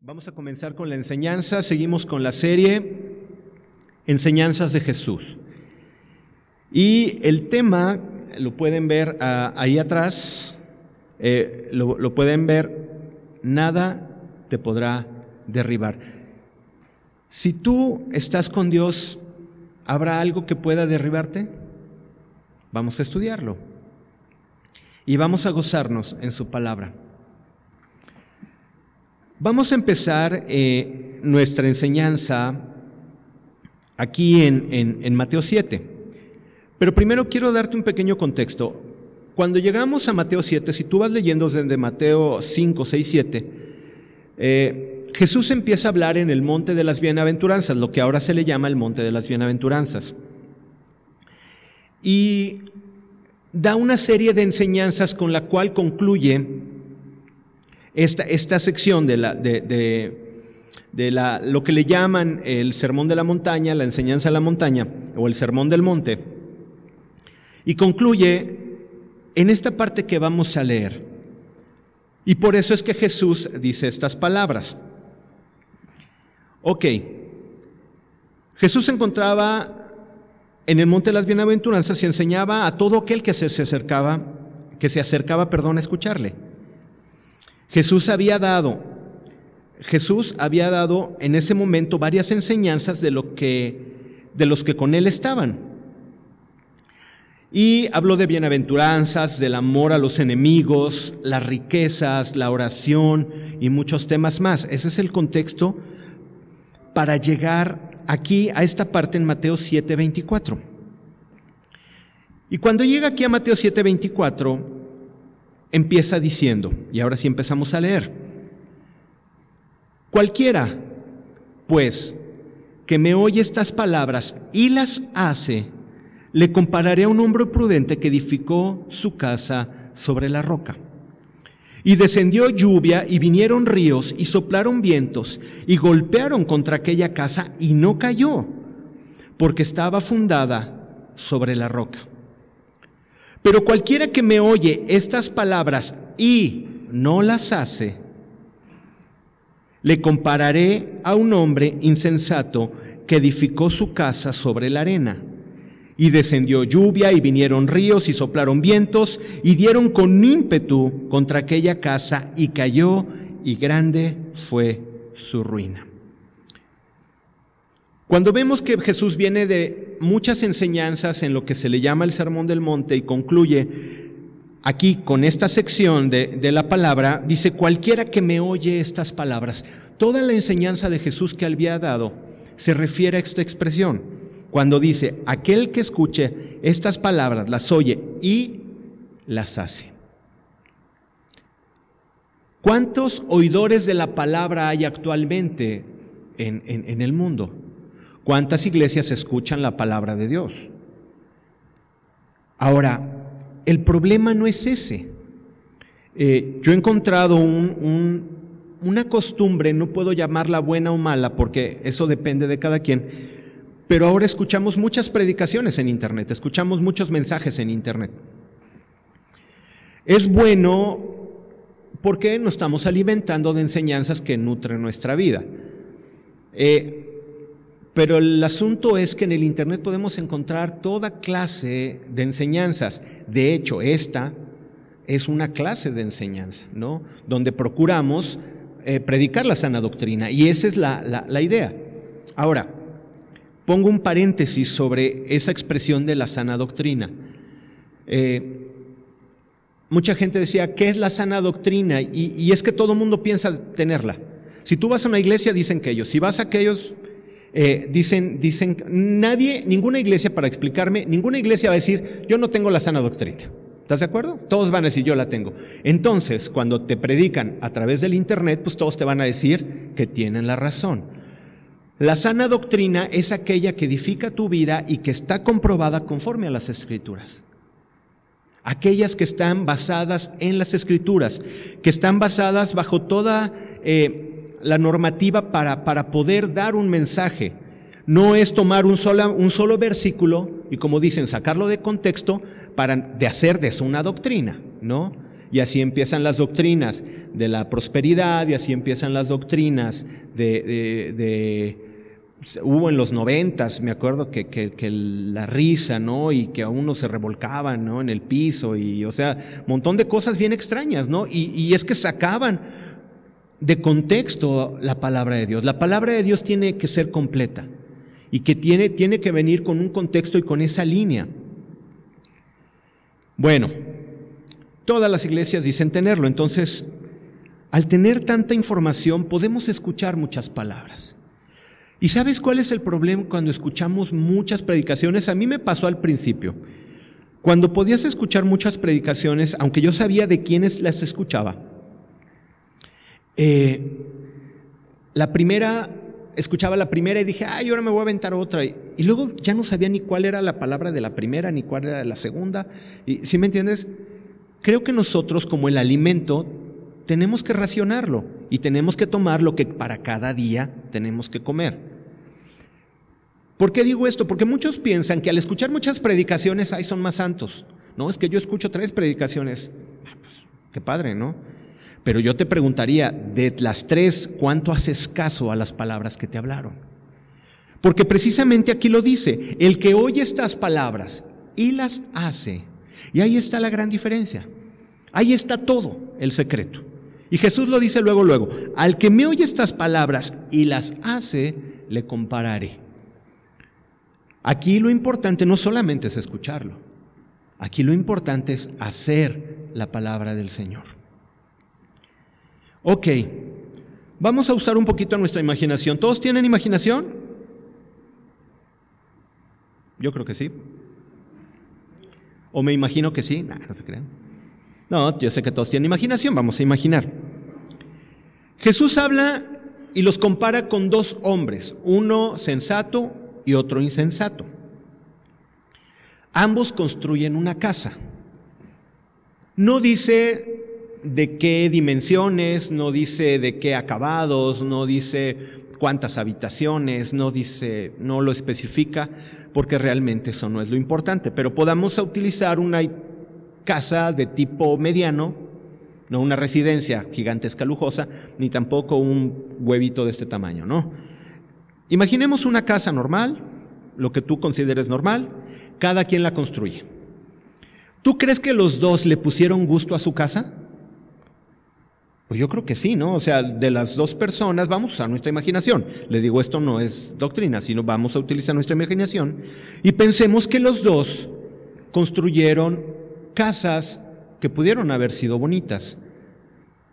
Vamos a comenzar con la enseñanza. Seguimos con la serie Enseñanzas de Jesús. Y el tema, lo pueden ver ah, ahí atrás, eh, lo, lo pueden ver, nada te podrá derribar. Si tú estás con Dios, ¿habrá algo que pueda derribarte? Vamos a estudiarlo. Y vamos a gozarnos en su palabra. Vamos a empezar eh, nuestra enseñanza aquí en, Mateo 7. Pero primero quiero darte un pequeño contexto. Cuando llegamos a Mateo 7, si tú vas leyendo desde Mateo 5, 6, 7, Jesús empieza a hablar en el monte de las bienaventuranzas, lo que ahora se le llama el monte de las bienaventuranzas. Y da una serie de enseñanzas con la cual concluye esta, sección de, la, de, la, lo que le llaman el sermón de la montaña, la enseñanza de la montaña o el sermón del monte, y concluye en esta parte que vamos a leer. Y por eso es que Jesús dice estas palabras. Ok, Jesús se encontraba en el monte de las bienaventuranzas y enseñaba a todo aquel que se, acercaba, que se acercaba, perdón, a escucharle. Jesús había dado, Jesús había dado en ese momento varias enseñanzas de lo que de los que con él estaban. Y habló de bienaventuranzas, del amor a los enemigos, las riquezas, la oración y muchos temas más. Ese es el contexto para llegar aquí a esta parte en Mateo 7:24. Y cuando llega aquí a Mateo 7:24, empieza diciendo, y ahora sí empezamos a leer, cualquiera, pues, que me oye estas palabras y las hace, le compararé a un hombre prudente que edificó su casa sobre la roca. Y descendió lluvia y vinieron ríos y soplaron vientos y golpearon contra aquella casa y no cayó, porque estaba fundada sobre la roca. Pero cualquiera que me oye estas palabras y no las hace, le compararé a un hombre insensato que edificó su casa sobre la arena. Y descendió lluvia y vinieron ríos y soplaron vientos y dieron con ímpetu contra aquella casa y cayó y grande fue su ruina. Cuando vemos que Jesús viene de muchas enseñanzas en lo que se le llama el Sermón del Monte y concluye aquí con esta sección de, la palabra, dice, cualquiera que me oye estas palabras, toda la enseñanza de Jesús que había dado se refiere a esta expresión. Cuando dice, aquel que escuche estas palabras, las oye y las hace. ¿Cuántos oidores de la palabra hay actualmente en el mundo? ¿Cuántas iglesias escuchan la palabra de Dios? Ahora, el problema no es ese. Eh, yo he encontrado una costumbre, no puedo llamarla buena o mala porque eso depende de cada quien, pero ahora escuchamos muchas predicaciones en Internet, escuchamos muchos mensajes en Internet. Es bueno porque nos estamos alimentando de enseñanzas que nutren nuestra vida. Eh, pero el asunto es que en el Internet podemos encontrar toda clase de enseñanzas. De hecho, esta es una clase de enseñanza, ¿no? Donde procuramos eh, predicar la sana doctrina. Y esa es la, idea. Ahora, pongo un paréntesis sobre esa expresión de la sana doctrina. Eh, mucha gente decía, ¿qué es la sana doctrina? Y, y es que todo el mundo piensa tenerla. Si tú vas a una iglesia, dicen que ellos. Si vas a aquellos, eh, dicen, dicen, nadie, ninguna iglesia, para explicarme, ninguna iglesia va a decir, yo no tengo la sana doctrina. ¿Estás de acuerdo? Todos van a decir, yo la tengo. Entonces, cuando te predican a través del Internet, pues todos te van a decir que tienen la razón. La sana doctrina es aquella que edifica tu vida y que está comprobada conforme a las escrituras. Aquellas que están basadas en las escrituras, que están basadas bajo toda... Eh, la normativa para, para poder dar un mensaje. No es tomar un, un solo versículo y como dicen, sacarlo de contexto para de hacer de eso una doctrina, ¿no? Y así empiezan las doctrinas de la prosperidad y así empiezan las doctrinas de... hubo en los noventas, me acuerdo que, que, la risa, ¿no? Y que a uno se revolcaban, ¿no? En el piso y, o sea, montón de cosas bien extrañas, ¿no? Y, y es que sacaban de contexto la palabra de Dios. La palabra de Dios tiene que ser completa y que tiene, tiene que venir con un contexto y con esa línea. Bueno, Todas las iglesias dicen tenerlo. Entonces, al tener tanta información, podemos escuchar muchas palabras. ¿Y sabes cuál es el problema cuando escuchamos muchas predicaciones? A mí me pasó al principio. Cuando podías escuchar muchas predicaciones, aunque yo sabía de quiénes las escuchaba, eh, la primera, escuchaba la primera y dije, ay, ahora me voy a aventar otra. Y, luego ya no sabía ni cuál era la palabra de la primera, ni cuál era la segunda. Y, ¿Sí me entiendes? creo que nosotros como el alimento tenemos que racionarlo y tenemos que tomar lo que para cada día tenemos que comer. ¿Por qué digo esto? Porque muchos piensan que al escuchar muchas predicaciones, ahí son más santos. No, es que yo escucho tres predicaciones. Ah, pues, qué padre, ¿no? Pero yo te preguntaría, de las tres, ¿cuánto haces caso a las palabras que te hablaron? Porque precisamente aquí lo dice, el que oye estas palabras y las hace, y ahí está la gran diferencia. Ahí está todo el secreto. Y Jesús lo dice luego, luego, al que me oye estas palabras y las hace, le compararé. Aquí lo importante no solamente es escucharlo, aquí lo importante es hacer la palabra del Señor. Ok, vamos a usar un poquito nuestra imaginación. ¿Todos tienen imaginación? Yo creo que sí. O me imagino que sí. no se crean. No, yo sé que todos tienen imaginación, vamos a imaginar. Jesús habla y los compara con dos hombres, uno sensato y otro insensato. Ambos construyen una casa. No dice de qué dimensiones, no dice de qué acabados, no dice cuántas habitaciones, no dice, no lo especifica, porque realmente eso no es lo importante. Pero podamos utilizar una casa de tipo mediano, no una residencia gigantesca lujosa, ni tampoco un huevito de este tamaño, ¿no? Imaginemos una casa normal, lo que tú consideres normal, cada quien la construye. ¿Tú crees que los dos le pusieron gusto a su casa? Pues yo creo que sí, ¿no? O sea, de las dos personas vamos a usar nuestra imaginación. Le digo, esto no es doctrina, sino vamos a utilizar nuestra imaginación y pensemos que los dos construyeron casas que pudieron haber sido bonitas.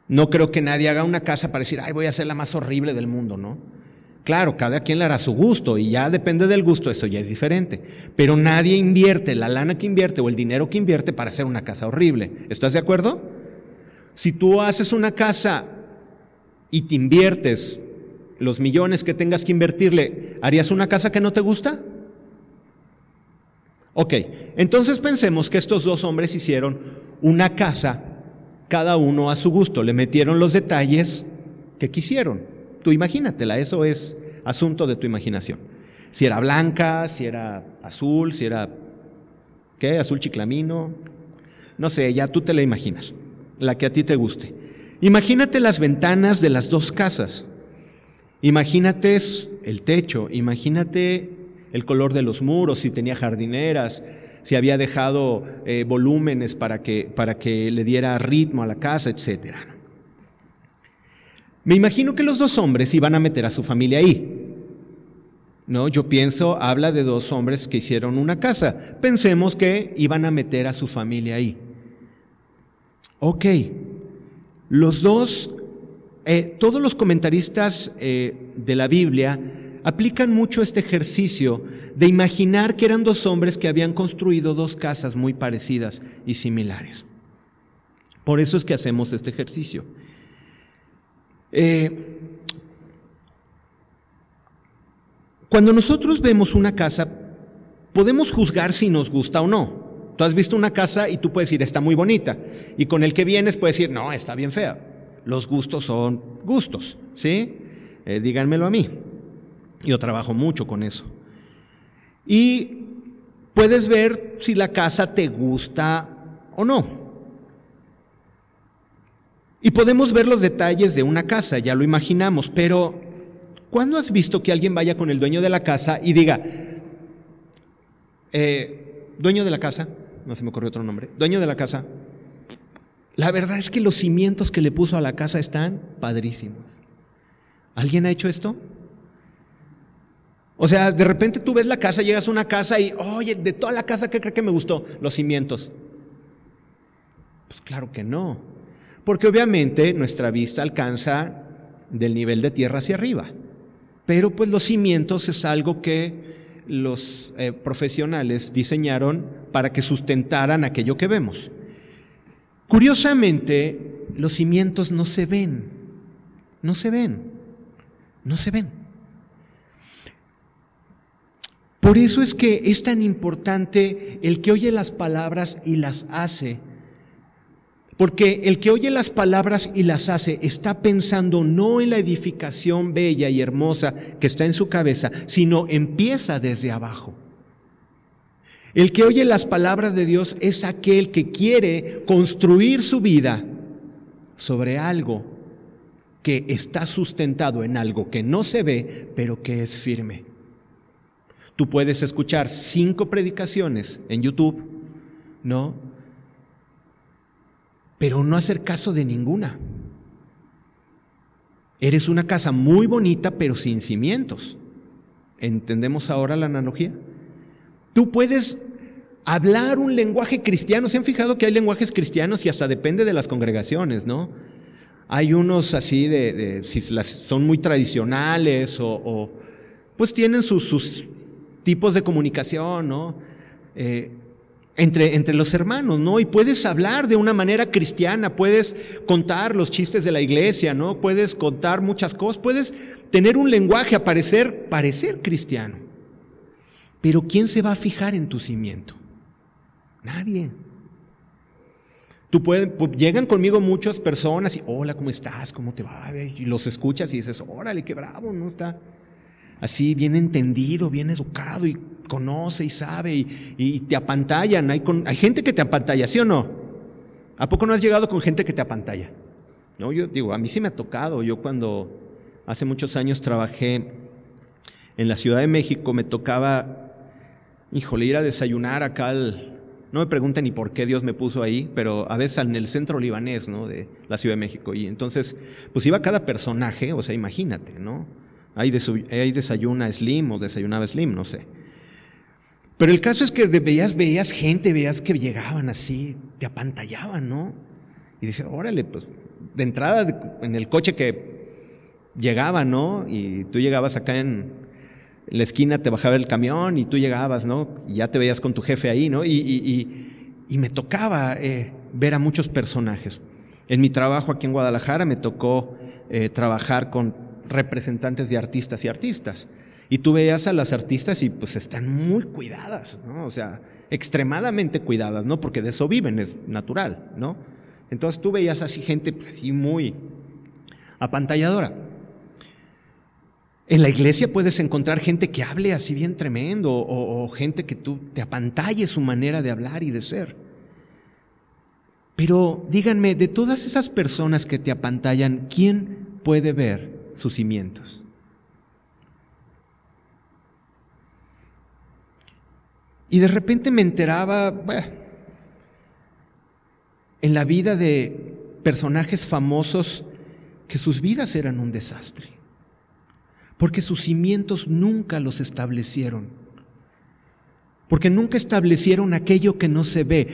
No creo que nadie haga una casa para decir, ay, voy a hacer la más horrible del mundo, ¿no? Claro, cada quien le hará su gusto y ya depende del gusto, eso ya es diferente. Pero nadie invierte la lana que invierte o el dinero que invierte para hacer una casa horrible. ¿Estás de acuerdo? Si tú haces una casa y te inviertes los millones que tengas que invertirle, ¿harías una casa que no te gusta? Ok, entonces pensemos que estos dos hombres hicieron una casa, cada uno a su gusto, le metieron los detalles que quisieron. Tú imagínatela, eso es asunto de tu imaginación. Si era blanca, si era azul, si era, ¿qué? Azul chiclamino, no sé, ya tú te la imaginas la que a ti te guste. Imagínate las ventanas de las dos casas. Imagínate el techo, imagínate el color de los muros, si tenía jardineras, si había dejado eh, volúmenes para que, para que le diera ritmo a la casa, etc. Me imagino que los dos hombres iban a meter a su familia ahí. No, yo pienso, habla de dos hombres que hicieron una casa. Pensemos que iban a meter a su familia ahí. Ok, los dos, eh, todos los comentaristas eh, de la Biblia aplican mucho este ejercicio de imaginar que eran dos hombres que habían construido dos casas muy parecidas y similares. Por eso es que hacemos este ejercicio. Eh, cuando nosotros vemos una casa, podemos juzgar si nos gusta o no. Tú has visto una casa y tú puedes decir, está muy bonita. Y con el que vienes puedes decir, no, está bien fea. Los gustos son gustos, ¿sí? Eh, díganmelo a mí. Yo trabajo mucho con eso. Y puedes ver si la casa te gusta o no. Y podemos ver los detalles de una casa, ya lo imaginamos, pero ¿cuándo has visto que alguien vaya con el dueño de la casa y diga, eh, dueño de la casa, no se me ocurrió otro nombre, dueño de la casa, la verdad es que los cimientos que le puso a la casa están padrísimos. ¿Alguien ha hecho esto? O sea, de repente tú ves la casa, llegas a una casa y, oye, de toda la casa, ¿qué cree que me gustó? Los cimientos. Pues claro que no porque obviamente nuestra vista alcanza del nivel de tierra hacia arriba. Pero pues los cimientos es algo que los eh, profesionales diseñaron para que sustentaran aquello que vemos. Curiosamente, los cimientos no se ven, no se ven, no se ven. Por eso es que es tan importante el que oye las palabras y las hace porque el que oye las palabras y las hace está pensando no en la edificación bella y hermosa que está en su cabeza, sino empieza desde abajo. El que oye las palabras de Dios es aquel que quiere construir su vida sobre algo que está sustentado en algo que no se ve, pero que es firme. Tú puedes escuchar cinco predicaciones en YouTube, ¿no? pero no hacer caso de ninguna. Eres una casa muy bonita, pero sin cimientos. ¿Entendemos ahora la analogía? Tú puedes hablar un lenguaje cristiano. ¿Se han fijado que hay lenguajes cristianos y hasta depende de las congregaciones, no? Hay unos así de, si son muy tradicionales o, pues tienen sus, tipos de comunicación, ¿no? Eh, entre, entre, los hermanos, ¿no? Y puedes hablar de una manera cristiana, puedes contar los chistes de la iglesia, ¿no? Puedes contar muchas cosas, puedes tener un lenguaje, parecer, parecer cristiano. Pero ¿quién se va a fijar en tu cimiento? Nadie. Tú llegan conmigo muchas personas y, hola, ¿cómo estás? ¿Cómo te va? Y los escuchas y dices, órale, qué bravo, ¿no? Está así bien entendido, bien educado y conoce y sabe y, te apantallan. Hay, hay, gente que te apantalla, ¿sí o no? ¿A poco no has llegado con gente que te apantalla? No, yo digo, a mí sí me ha tocado. Yo cuando hace muchos años trabajé en la Ciudad de México, me tocaba, híjole, ir a desayunar acá al... No me pregunten ni por qué Dios me puso ahí, pero a veces en el centro libanés, ¿no? De la Ciudad de México. Y entonces, pues iba cada personaje, o sea, imagínate, ¿no? Ahí, desayuna Slim o desayunaba Slim, no sé. Pero el caso es que veías, veías gente, veías que llegaban así, te apantallaban, ¿no? Y dices, órale, pues de entrada en el coche que llegaba, ¿no? Y tú llegabas acá en la esquina, te bajaba el camión y tú llegabas, ¿no? Y ya te veías con tu jefe ahí, ¿no? Y, me tocaba eh, ver a muchos personajes. En mi trabajo aquí en Guadalajara me tocó eh, trabajar con representantes de artistas y artistas. Y tú veías a las artistas y pues están muy cuidadas, ¿no? O sea, extremadamente cuidadas, ¿no? Porque de eso viven, es natural, ¿no? Entonces tú veías así gente pues, así muy apantalladora. En la iglesia puedes encontrar gente que hable así bien tremendo o, gente que tú te apantalles su manera de hablar y de ser. Pero díganme, de todas esas personas que te apantallan, ¿quién puede ver sus cimientos. Y de repente me enteraba en la vida de personajes famosos que sus vidas eran un desastre, porque sus cimientos nunca los establecieron, porque nunca establecieron aquello que no se ve.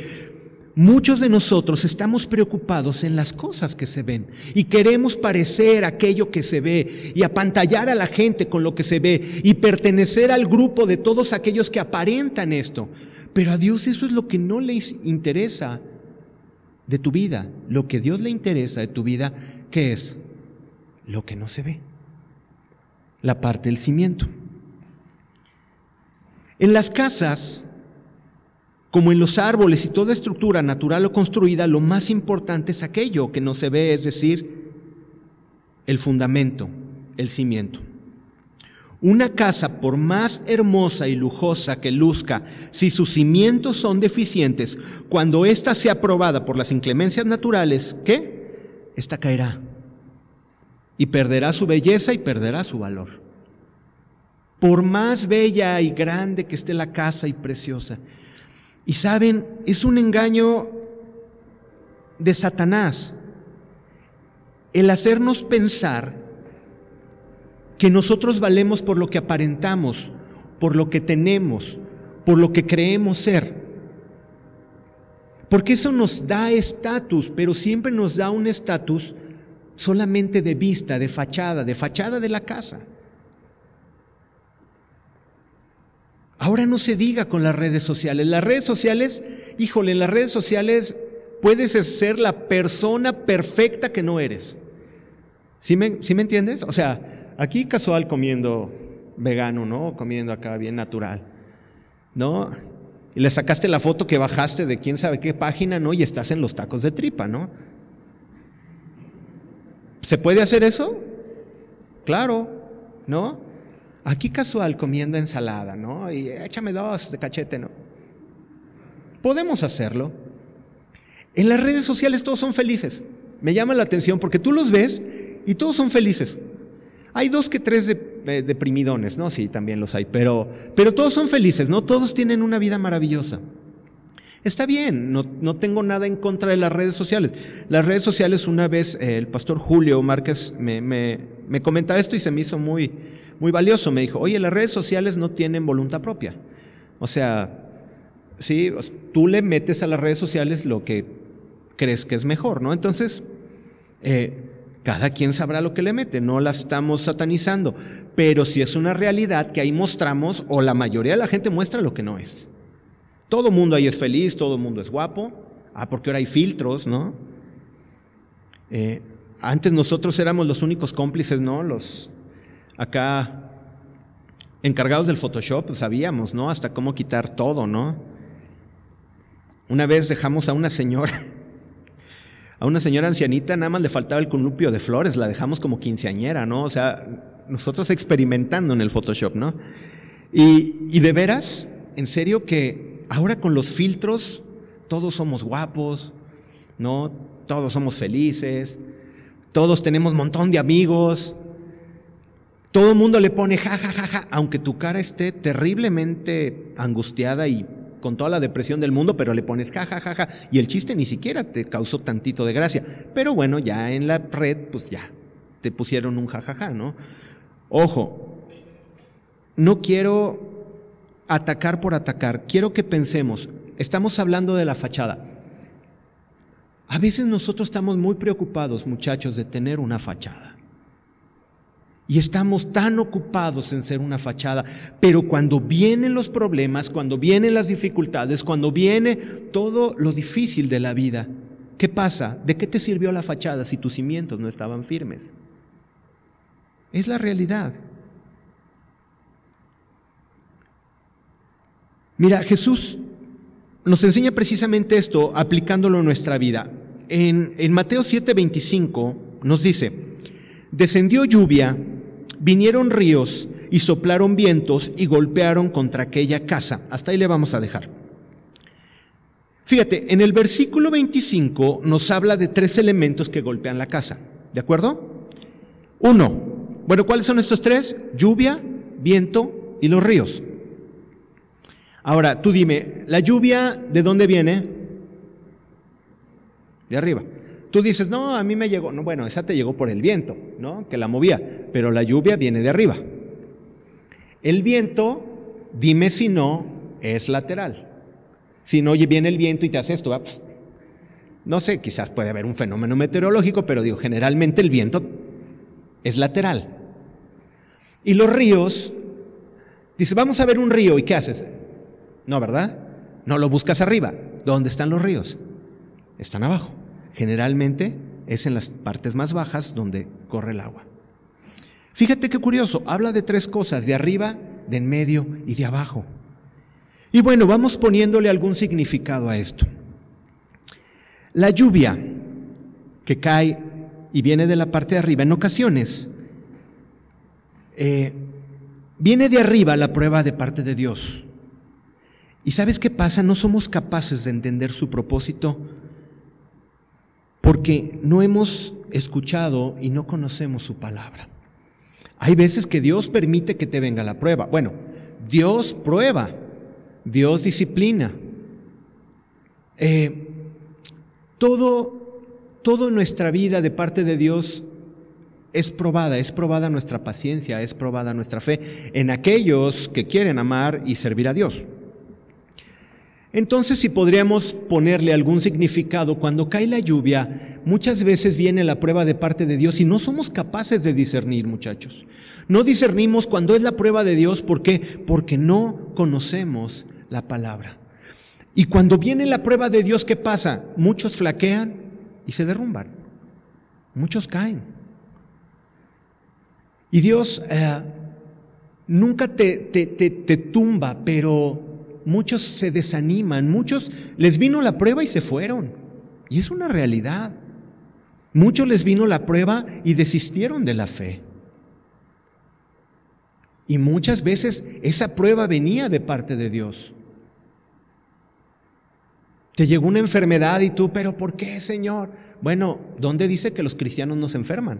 Muchos de nosotros estamos preocupados en las cosas que se ven y queremos parecer aquello que se ve y apantallar a la gente con lo que se ve y pertenecer al grupo de todos aquellos que aparentan esto. Pero a Dios eso es lo que no le interesa de tu vida. Lo que Dios le interesa de tu vida, ¿qué es? Lo que no se ve. La parte del cimiento. En las casas como en los árboles y toda estructura natural o construida, lo más importante es aquello que no se ve, es decir, el fundamento, el cimiento. Una casa, por más hermosa y lujosa que luzca, si sus cimientos son deficientes, cuando ésta sea aprobada por las inclemencias naturales, ¿qué? esta caerá y perderá su belleza y perderá su valor. Por más bella y grande que esté la casa y preciosa. Y saben, es un engaño de Satanás el hacernos pensar que nosotros valemos por lo que aparentamos, por lo que tenemos, por lo que creemos ser. Porque eso nos da estatus, pero siempre nos da un estatus solamente de vista, de fachada, de fachada de la casa. Ahora no se diga con las redes sociales. Las redes sociales, híjole, en las redes sociales puedes ser la persona perfecta que no eres. ¿Sí me, ¿sí me entiendes? O sea, aquí casual comiendo vegano, ¿no? Comiendo acá bien natural, ¿no? Y le sacaste la foto que bajaste de quién sabe qué página, ¿no? Y estás en los tacos de tripa, ¿no? ¿Se puede hacer eso? Claro, ¿no? Aquí casual comiendo ensalada, ¿no? Y échame dos de cachete, ¿no? Podemos hacerlo. En las redes sociales todos son felices. Me llama la atención porque tú los ves y todos son felices. Hay dos que tres de, deprimidones, ¿no? Sí, también los hay, pero, pero todos son felices, ¿no? Todos tienen una vida maravillosa. Está bien, no, no, tengo nada en contra de las redes sociales. Las redes sociales, una vez eh, el pastor Julio Márquez me, me, me, comentaba esto y se me hizo muy, muy valioso. Me dijo, oye, las redes sociales no tienen voluntad propia. O sea, sí, tú le metes a las redes sociales lo que crees que es mejor, ¿no? Entonces, eh, cada quien sabrá lo que le mete, no la estamos satanizando, pero si es una realidad que ahí mostramos, o la mayoría de la gente muestra lo que no es. Todo mundo ahí es feliz, todo mundo es guapo. Ah, porque ahora hay filtros, ¿no? Eh, antes nosotros éramos los únicos cómplices, ¿no? Los acá encargados del Photoshop, sabíamos, ¿no? Hasta cómo quitar todo, ¿no? Una vez dejamos a una señora, a una señora ancianita, nada más le faltaba el columpio de flores, la dejamos como quinceañera, ¿no? O sea, nosotros experimentando en el Photoshop, ¿no? Y, y de veras, en serio que Ahora con los filtros, todos somos guapos, ¿no? Todos somos felices, todos tenemos un montón de amigos, todo el mundo le pone ja, ja, ja, ja, aunque tu cara esté terriblemente angustiada y con toda la depresión del mundo, pero le pones ja, ja, ja, ja, y el chiste ni siquiera te causó tantito de gracia. Pero bueno, ya en la red, pues ya, te pusieron un ja, ja, ja, ¿no? Ojo, no quiero atacar por atacar. Quiero que pensemos, estamos hablando de la fachada. A veces nosotros estamos muy preocupados, muchachos, de tener una fachada. Y estamos tan ocupados en ser una fachada, pero cuando vienen los problemas, cuando vienen las dificultades, cuando viene todo lo difícil de la vida, ¿qué pasa? ¿De qué te sirvió la fachada si tus cimientos no estaban firmes? Es la realidad. Mira, Jesús nos enseña precisamente esto aplicándolo en nuestra vida. En, en Mateo 7:25 nos dice, descendió lluvia, vinieron ríos y soplaron vientos y golpearon contra aquella casa. Hasta ahí le vamos a dejar. Fíjate, en el versículo 25 nos habla de tres elementos que golpean la casa. ¿De acuerdo? Uno, bueno, ¿cuáles son estos tres? Lluvia, viento y los ríos. Ahora, tú dime, ¿la lluvia de dónde viene? De arriba. Tú dices, no, a mí me llegó, no, bueno, esa te llegó por el viento, ¿no? Que la movía, pero la lluvia viene de arriba. El viento, dime si no, es lateral. Si no viene el viento y te hace esto, no sé, quizás puede haber un fenómeno meteorológico, pero digo, generalmente el viento es lateral. Y los ríos, dice, vamos a ver un río, ¿y qué haces? No, ¿verdad? No lo buscas arriba. ¿Dónde están los ríos? Están abajo. Generalmente es en las partes más bajas donde corre el agua. Fíjate qué curioso, habla de tres cosas, de arriba, de en medio y de abajo. Y bueno, vamos poniéndole algún significado a esto. La lluvia que cae y viene de la parte de arriba, en ocasiones, eh, viene de arriba la prueba de parte de Dios. ¿Y sabes qué pasa? No somos capaces de entender su propósito porque no hemos escuchado y no conocemos su palabra. Hay veces que Dios permite que te venga la prueba. Bueno, Dios prueba, Dios disciplina. Eh, todo, en nuestra vida de parte de Dios es probada, es probada nuestra paciencia, es probada nuestra fe en aquellos que quieren amar y servir a Dios. Entonces, si podríamos ponerle algún significado, cuando cae la lluvia, muchas veces viene la prueba de parte de Dios y no somos capaces de discernir, muchachos. No discernimos cuando es la prueba de Dios, ¿por qué? Porque no conocemos la palabra. Y cuando viene la prueba de Dios, ¿qué pasa? Muchos flaquean y se derrumban. Muchos caen. Y Dios eh, nunca te, te, te tumba, pero muchos se desaniman, muchos les vino la prueba y se fueron. Y es una realidad. Muchos les vino la prueba y desistieron de la fe. Y muchas veces esa prueba venía de parte de Dios. Te llegó una enfermedad y tú, pero ¿por qué, Señor? Bueno, ¿dónde dice que los cristianos no se enferman?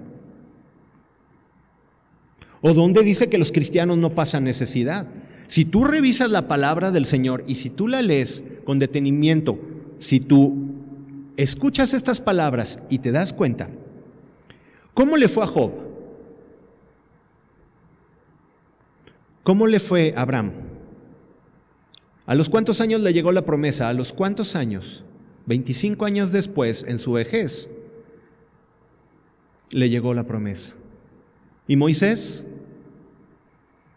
¿O dónde dice que los cristianos no pasan necesidad? Si tú revisas la palabra del Señor y si tú la lees con detenimiento, si tú escuchas estas palabras y te das cuenta, ¿cómo le fue a Job? ¿Cómo le fue a Abraham? ¿A los cuántos años le llegó la promesa? ¿A los cuántos años? 25 años después, en su vejez, le llegó la promesa. ¿Y Moisés?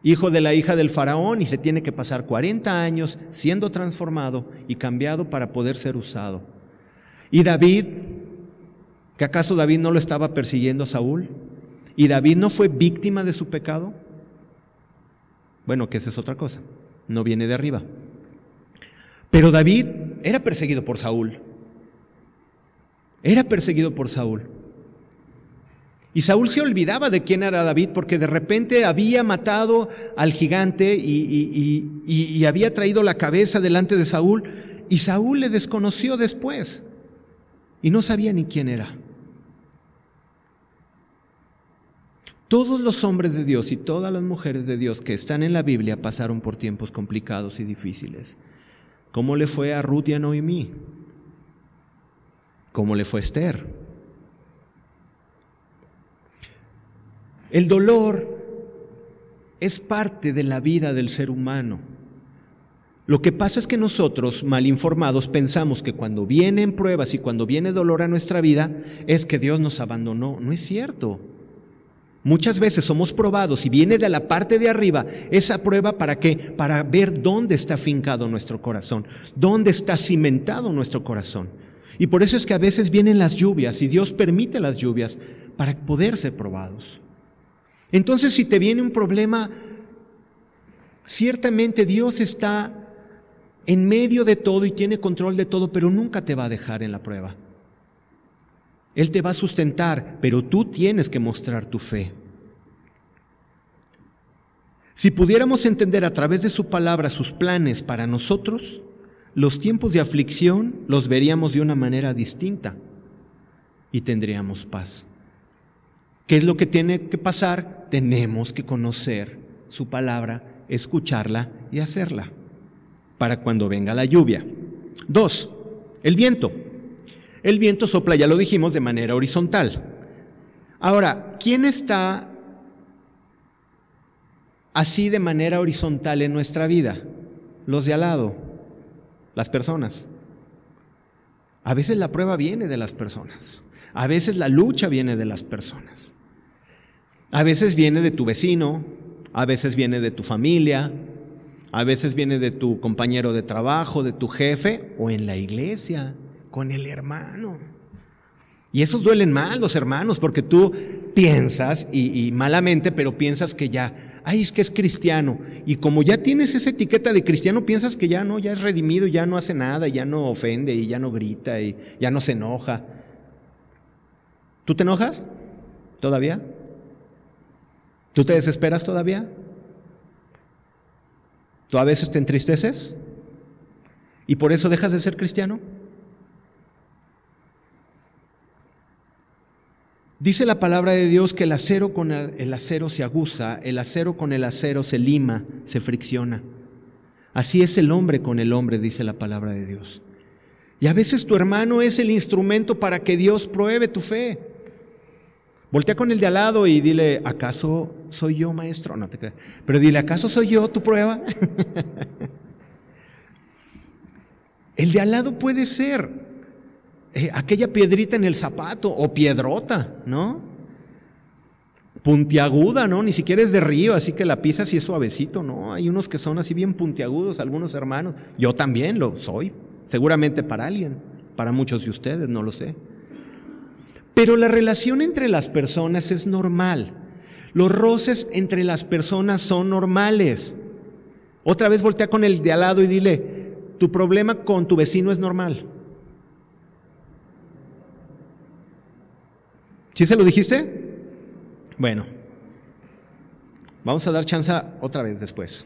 Hijo de la hija del faraón, y se tiene que pasar 40 años siendo transformado y cambiado para poder ser usado. Y David, ¿que acaso David no lo estaba persiguiendo a Saúl? ¿Y David no fue víctima de su pecado? Bueno, que esa es otra cosa, no viene de arriba. Pero David era perseguido por Saúl. Era perseguido por Saúl. Y Saúl se olvidaba de quién era David porque de repente había matado al gigante y, había traído la cabeza delante de Saúl y Saúl le desconoció después y no sabía ni quién era. Todos los hombres de Dios y todas las mujeres de Dios que están en la Biblia pasaron por tiempos complicados y difíciles. ¿Cómo le fue a Ruth y a Noemí? ¿Cómo le fue a Esther? El dolor es parte de la vida del ser humano. Lo que pasa es que nosotros, mal informados, pensamos que cuando vienen pruebas y cuando viene dolor a nuestra vida, es que Dios nos abandonó. No es cierto. Muchas veces somos probados y viene de la parte de arriba esa prueba para qué? Para ver dónde está fincado nuestro corazón, dónde está cimentado nuestro corazón. Y por eso es que a veces vienen las lluvias y Dios permite las lluvias para poder ser probados. Entonces, si te viene un problema, ciertamente Dios está en medio de todo y tiene control de todo, pero nunca te va a dejar en la prueba. Él te va a sustentar, pero tú tienes que mostrar tu fe. Si pudiéramos entender a través de su palabra sus planes para nosotros, los tiempos de aflicción los veríamos de una manera distinta y tendríamos paz. ¿Qué es lo que tiene que pasar? Tenemos que conocer su palabra, escucharla y hacerla para cuando venga la lluvia. Dos, el viento. El viento sopla, ya lo dijimos, de manera horizontal. Ahora, ¿quién está así de manera horizontal en nuestra vida? Los de al lado, las personas. A veces la prueba viene de las personas. A veces la lucha viene de las personas. A veces viene de tu vecino, a veces viene de tu familia, a veces viene de tu compañero de trabajo, de tu jefe o en la iglesia, con el hermano. Y esos duelen más los hermanos porque tú piensas, y, malamente, pero piensas que ya, ay, es que es cristiano. Y como ya tienes esa etiqueta de cristiano, piensas que ya no, ya es redimido, ya no hace nada, ya no ofende, y ya no grita, y ya no se enoja. ¿Tú te enojas? ¿Todavía? ¿Tú te desesperas todavía? ¿Tú a veces te entristeces? ¿Y por eso dejas de ser cristiano? Dice la palabra de Dios que el acero con el acero se aguza, el acero con el acero se lima, se fricciona. Así es el hombre con el hombre, dice la palabra de Dios. Y a veces tu hermano es el instrumento para que Dios pruebe tu fe. Voltea con el de al lado y dile, ¿acaso soy yo maestro? No te creas. Pero dile, ¿acaso soy yo tu prueba? el de al lado puede ser eh, aquella piedrita en el zapato o piedrota, ¿no? Puntiaguda, ¿no? Ni siquiera es de río, así que la pisas y es suavecito, ¿no? Hay unos que son así bien puntiagudos, algunos hermanos. Yo también lo soy, seguramente para alguien, para muchos de ustedes, no lo sé. Pero la relación entre las personas es normal. Los roces entre las personas son normales. Otra vez voltea con el de al lado y dile, tu problema con tu vecino es normal. ¿Sí se lo dijiste? Bueno, vamos a dar chance otra vez después.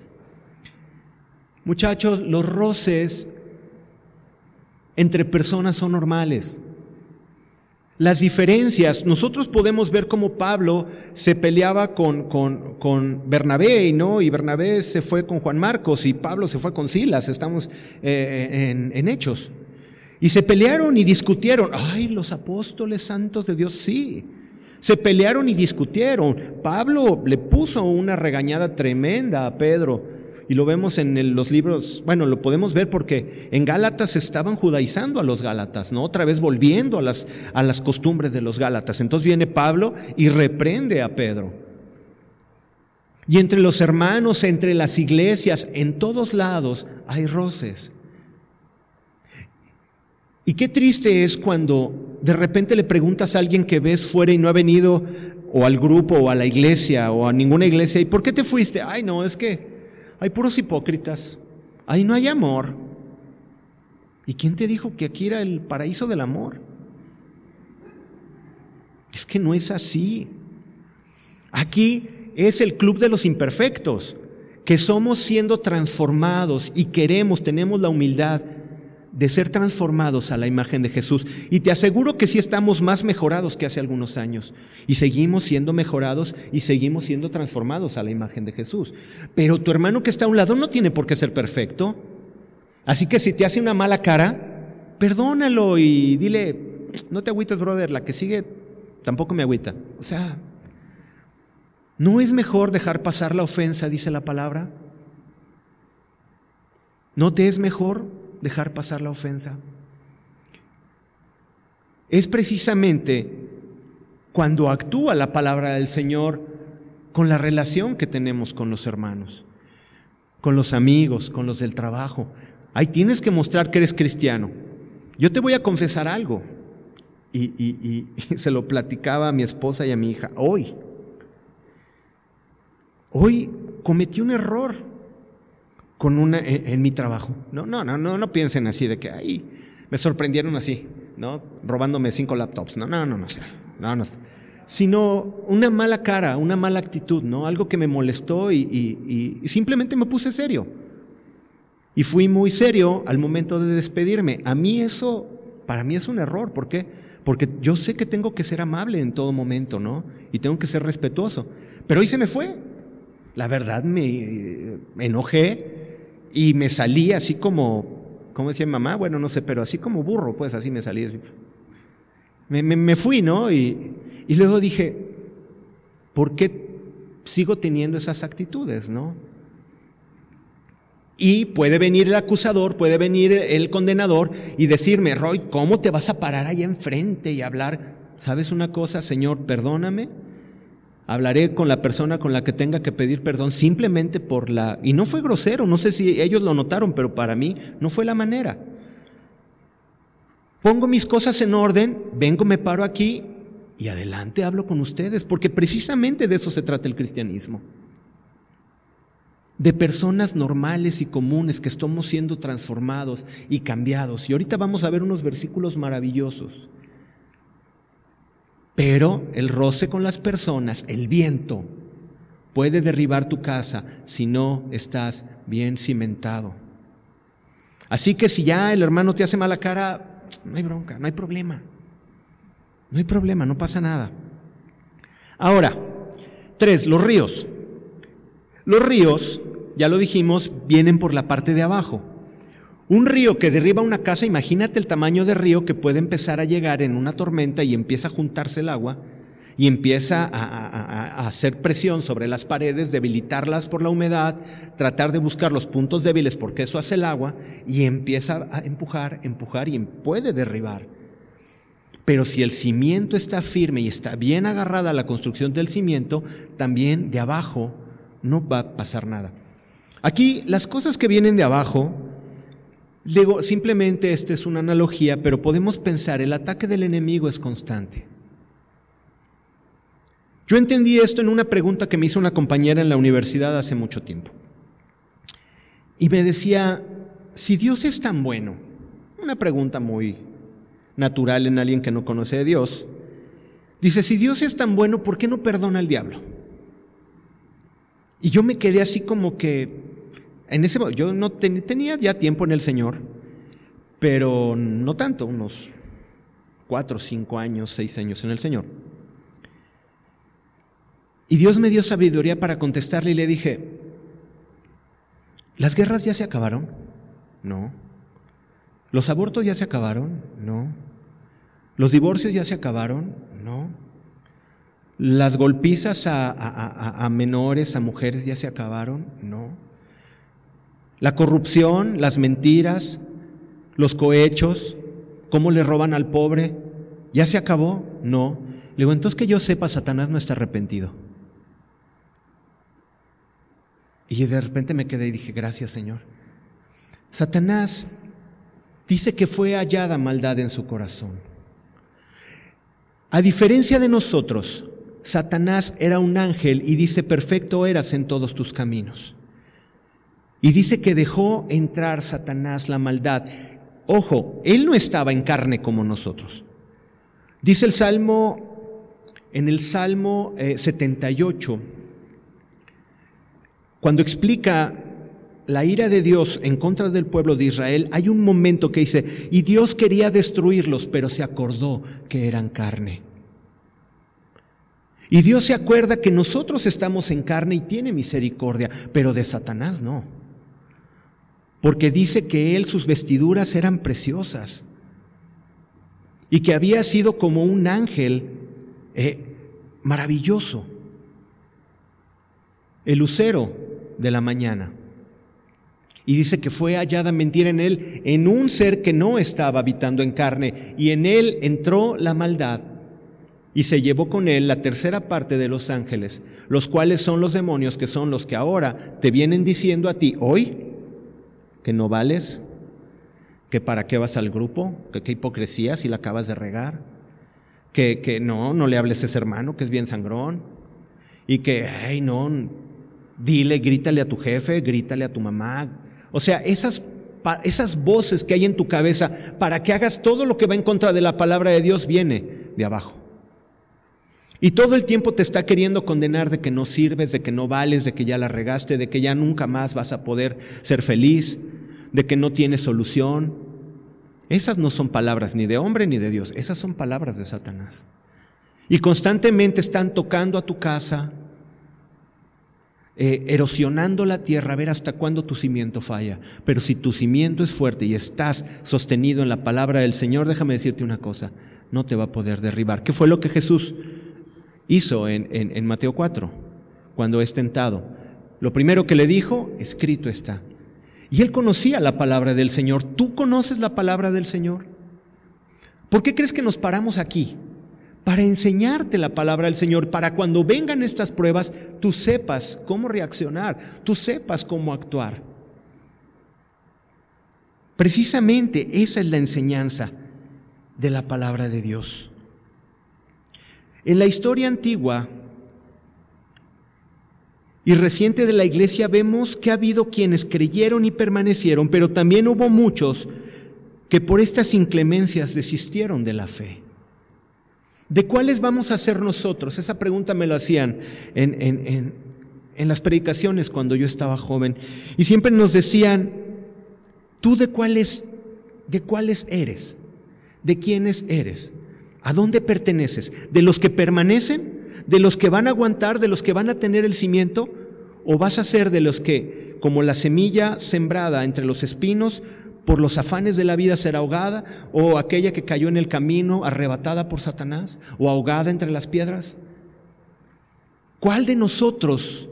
Muchachos, los roces entre personas son normales las diferencias. Nosotros podemos ver cómo Pablo se peleaba con, con, con, Bernabé, ¿no? Y Bernabé se fue con Juan Marcos y Pablo se fue con Silas. Estamos eh, en, en Hechos. Y se pelearon y discutieron. Ay, los apóstoles santos de Dios, sí. Se pelearon y discutieron. Pablo le puso una regañada tremenda a Pedro y lo vemos en los libros, bueno, lo podemos ver porque en Gálatas estaban judaizando a los Gálatas, ¿no? Otra vez volviendo a las, a las costumbres de los Gálatas. Entonces viene Pablo y reprende a Pedro. Y entre los hermanos, entre las iglesias, en todos lados hay roces. Y qué triste es cuando de repente le preguntas a alguien que ves fuera y no ha venido o al grupo o a la iglesia o a ninguna iglesia, ¿y por qué te fuiste? Ay, no, es que hay puros hipócritas. Ahí no hay amor. ¿Y quién te dijo que aquí era el paraíso del amor? Es que no es así. Aquí es el club de los imperfectos, que somos siendo transformados y queremos, tenemos la humildad de ser transformados a la imagen de Jesús. Y te aseguro que sí estamos más mejorados que hace algunos años. Y seguimos siendo mejorados y seguimos siendo transformados a la imagen de Jesús. Pero tu hermano que está a un lado no tiene por qué ser perfecto. Así que si te hace una mala cara, perdónalo y dile, no te agüites, brother, la que sigue tampoco me agüita. O sea, ¿no es mejor dejar pasar la ofensa, dice la palabra? ¿No te es mejor dejar pasar la ofensa. Es precisamente cuando actúa la palabra del Señor con la relación que tenemos con los hermanos, con los amigos, con los del trabajo. Ahí tienes que mostrar que eres cristiano. Yo te voy a confesar algo, y, se lo platicaba a mi esposa y a mi hija, hoy. Hoy cometí un error con una, en, mi trabajo. No, no, no, no, no piensen así de que, ahí me sorprendieron así, ¿no? Robándome cinco laptops. No, no, no, no, no, no. Sino una mala cara, una mala actitud, ¿no? Algo que me molestó y, y simplemente me puse serio. Y fui muy serio al momento de despedirme. A mí eso, para mí es un error. ¿Por qué? Porque yo sé que tengo que ser amable en todo momento, ¿no? Y tengo que ser respetuoso. Pero hoy se me fue. La verdad me enojé y me salí así como, ¿cómo decía mamá? Bueno, no sé, pero así como burro, pues así me salí. Me, me, fui, ¿no? Y, y luego dije, ¿por qué sigo teniendo esas actitudes, no? Y puede venir el acusador, puede venir el condenador y decirme, Roy, ¿cómo te vas a parar ahí enfrente y hablar? ¿Sabes una cosa, Señor? Perdóname hablaré con la persona con la que tenga que pedir perdón simplemente por la... Y no fue grosero, no sé si ellos lo notaron, pero para mí no fue la manera. Pongo mis cosas en orden, vengo, me paro aquí y adelante hablo con ustedes, porque precisamente de eso se trata el cristianismo. De personas normales y comunes que estamos siendo transformados y cambiados. Y ahorita vamos a ver unos versículos maravillosos. Pero el roce con las personas, el viento, puede derribar tu casa si no estás bien cimentado. Así que si ya el hermano te hace mala cara, no hay bronca, no hay problema. No hay problema, no pasa nada. Ahora, tres, los ríos. Los ríos, ya lo dijimos, vienen por la parte de abajo. Un río que derriba una casa, imagínate el tamaño de río que puede empezar a llegar en una tormenta y empieza a juntarse el agua y empieza a, hacer presión sobre las paredes, debilitarlas por la humedad, tratar de buscar los puntos débiles porque eso hace el agua y empieza a empujar, empujar y puede derribar. Pero si el cimiento está firme y está bien agarrada la construcción del cimiento, también de abajo no va a pasar nada. Aquí las cosas que vienen de abajo, digo, simplemente esta es una analogía, pero podemos pensar, el ataque del enemigo es constante. Yo entendí esto en una pregunta que me hizo una compañera en la universidad hace mucho tiempo. Y me decía, si Dios es tan bueno, una pregunta muy natural en alguien que no conoce a Dios, dice, si Dios es tan bueno, ¿por qué no perdona al diablo? Y yo me quedé así como que, en ese yo no tenía ya tiempo en el Señor, pero no tanto, unos cuatro, cinco años, seis años en el Señor. Y Dios me dio sabiduría para contestarle y le dije, ¿las guerras ya se acabaron? No. ¿Los abortos ya se acabaron? No. ¿Los divorcios ya se acabaron? No. ¿Las golpizas a, menores, a mujeres ya se acabaron? No. ¿La corrupción, las mentiras, los cohechos, cómo le roban al pobre, ya se acabó? No. Le digo, entonces que yo sepa, Satanás no está arrepentido. Y de repente me quedé y dije, gracias Señor. Satanás dice que fue hallada maldad en su corazón. A diferencia de nosotros, Satanás era un ángel y dice, perfecto eras en todos tus caminos. Y dice que dejó entrar Satanás la maldad. Ojo, él no estaba en carne como nosotros. Dice el Salmo, en el Salmo 78, eh, cuando explica la ira de Dios en contra del pueblo de Israel, hay un momento que dice, y Dios quería destruirlos, pero se acordó que eran carne. Y Dios se acuerda que nosotros estamos en carne y tiene misericordia, pero de Satanás no. Porque dice que él sus vestiduras eran preciosas y que había sido como un ángel eh, maravilloso. El lucero de la mañana. Y dice que fue hallada mentira en él, en un ser que no estaba habitando en carne, y en él entró la maldad, y se llevó con él la tercera parte de los ángeles, los cuales son los demonios, que son los que ahora te vienen diciendo a ti, hoy, que no vales, que para qué vas al grupo, que qué hipocresía si la acabas de regar, que, que no, no le hables a ese hermano que es bien sangrón, y que, ay, no, Dile, grítale a tu jefe, grítale a tu mamá. O sea, esas, esas voces que hay en tu cabeza para que hagas todo lo que va en contra de la palabra de Dios viene de abajo. Y todo el tiempo te está queriendo condenar de que no sirves, de que no vales, de que ya la regaste, de que ya nunca más vas a poder ser feliz, de que no tienes solución. Esas no son palabras ni de hombre ni de Dios, esas son palabras de Satanás. Y constantemente están tocando a tu casa, eh, erosionando la tierra a ver hasta cuándo tu cimiento falla. Pero si tu cimiento es fuerte y estás sostenido en la palabra del Señor, déjame decirte una cosa, no te va a poder derribar. ¿Qué fue lo que Jesús hizo en, en Mateo 4 cuando es tentado? Lo primero que le dijo, escrito está. Y él conocía la palabra del Señor. ¿Tú conoces la palabra del Señor? ¿Por qué crees que nos paramos aquí? para enseñarte la palabra del Señor, para cuando vengan estas pruebas, tú sepas cómo reaccionar, tú sepas cómo actuar. Precisamente esa es la enseñanza de la palabra de Dios. En la historia antigua y reciente de la iglesia vemos que ha habido quienes creyeron y permanecieron, pero también hubo muchos que por estas inclemencias desistieron de la fe. ¿De cuáles vamos a ser nosotros? Esa pregunta me lo hacían en, las predicaciones cuando yo estaba joven. Y siempre nos decían, ¿tú de cuáles, de cuáles eres? ¿De quiénes eres? ¿A dónde perteneces? ¿De los que permanecen? ¿De los que van a aguantar, de los que van a tener el cimiento? ¿O vas a ser de los que, como la semilla sembrada entre los espinos, por los afanes de la vida será ahogada? ¿O aquella que cayó en el camino, arrebatada por Satanás? ¿O ahogada entre las piedras? ¿Cuál de nosotros?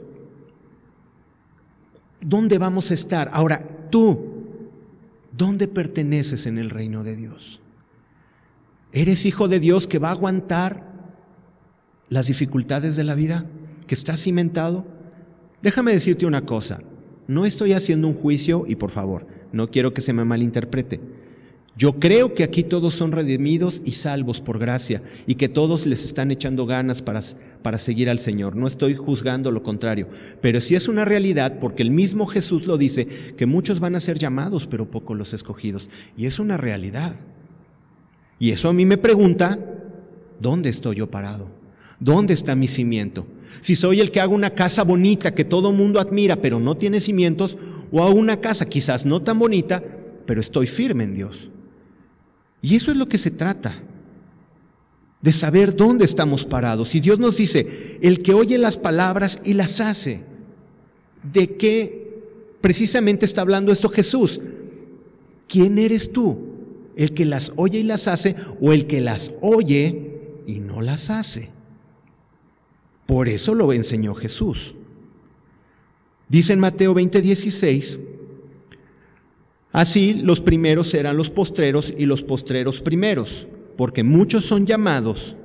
¿Dónde vamos a estar? Ahora, tú, ¿dónde perteneces en el reino de Dios? ¿Eres hijo de Dios que va a aguantar las dificultades de la vida? ¿Que está cimentado? Déjame decirte una cosa, no estoy haciendo un juicio y por favor, no quiero que se me malinterprete. Yo creo que aquí todos son redimidos y salvos por gracia y que todos les están echando ganas para, para, seguir al Señor. No estoy juzgando lo contrario, pero sí es una realidad porque el mismo Jesús lo dice, que muchos van a ser llamados, pero pocos los escogidos. Y es una realidad. Y eso a mí me pregunta, ¿dónde estoy yo parado? ¿Dónde está mi cimiento? Si soy el que hago una casa bonita que todo mundo admira, pero no tiene cimientos, o hago una casa quizás no tan bonita, pero estoy firme en Dios. Y eso es lo que se trata, de saber dónde estamos parados. Y Dios nos dice, el que oye las palabras y las hace, ¿de qué precisamente está hablando esto Jesús? ¿Quién eres tú? ¿El que las oye y las hace o el que las oye y no las hace? Por eso lo enseñó Jesús. Dice en Mateo 20:16, Así los primeros serán los postreros y los postreros primeros, porque muchos son llamados,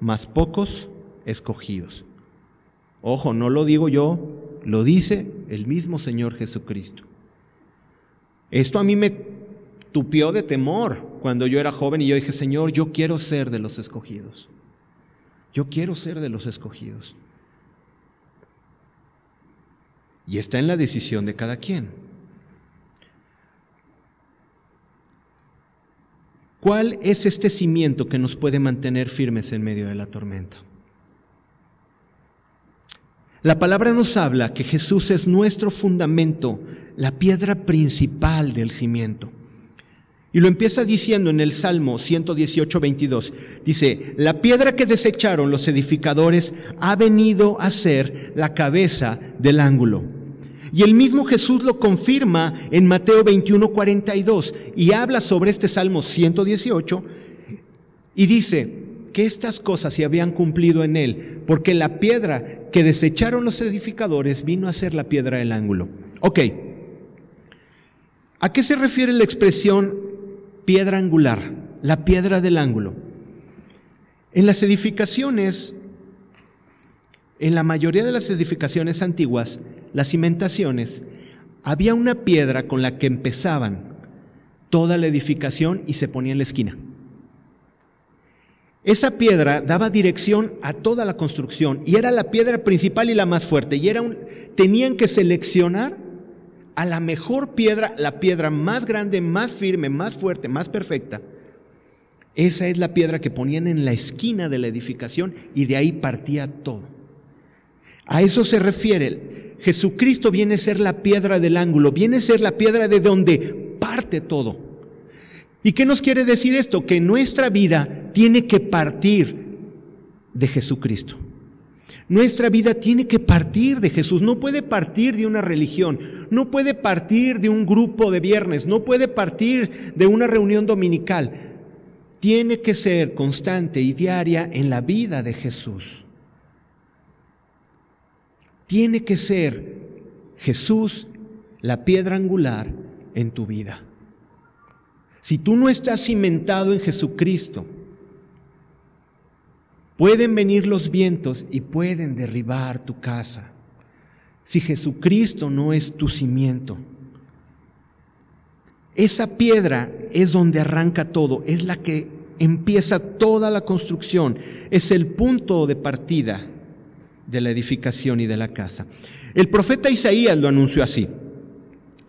mas pocos escogidos. Ojo, no lo digo yo, lo dice el mismo Señor Jesucristo. Esto a mí me tupió de temor cuando yo era joven y yo dije, Señor, yo quiero ser de los escogidos. Yo quiero ser de los escogidos. Y está en la decisión de cada quien. ¿Cuál es este cimiento que nos puede mantener firmes en medio de la tormenta? La palabra nos habla que Jesús es nuestro fundamento, la piedra principal del cimiento. Y lo empieza diciendo en el Salmo 118, 22. Dice, la piedra que desecharon los edificadores ha venido a ser la cabeza del ángulo. Y el mismo Jesús lo confirma en Mateo 21, 42 y habla sobre este Salmo 118 y dice que estas cosas se habían cumplido en él, porque la piedra que desecharon los edificadores vino a ser la piedra del ángulo. Ok, ¿a qué se refiere la expresión piedra angular, la piedra del ángulo? En las edificaciones, en la mayoría de las edificaciones antiguas, las cimentaciones, había una piedra con la que empezaban toda la edificación y se ponía en la esquina. Esa piedra daba dirección a toda la construcción y era la piedra principal y la más fuerte. Y era un, tenían que seleccionar a la mejor piedra, la piedra más grande, más firme, más fuerte, más perfecta. Esa es la piedra que ponían en la esquina de la edificación y de ahí partía todo. A eso se refiere. Jesucristo viene a ser la piedra del ángulo, viene a ser la piedra de donde parte todo. ¿Y qué nos quiere decir esto? Que nuestra vida tiene que partir de Jesucristo. Nuestra vida tiene que partir de Jesús, no puede partir de una religión, no puede partir de un grupo de viernes, no puede partir de una reunión dominical. Tiene que ser constante y diaria en la vida de Jesús. Tiene que ser Jesús la piedra angular en tu vida. Si tú no estás cimentado en Jesucristo, pueden venir los vientos y pueden derribar tu casa. Si Jesucristo no es tu cimiento, esa piedra es donde arranca todo, es la que empieza toda la construcción, es el punto de partida de la edificación y de la casa. El profeta Isaías lo anunció así.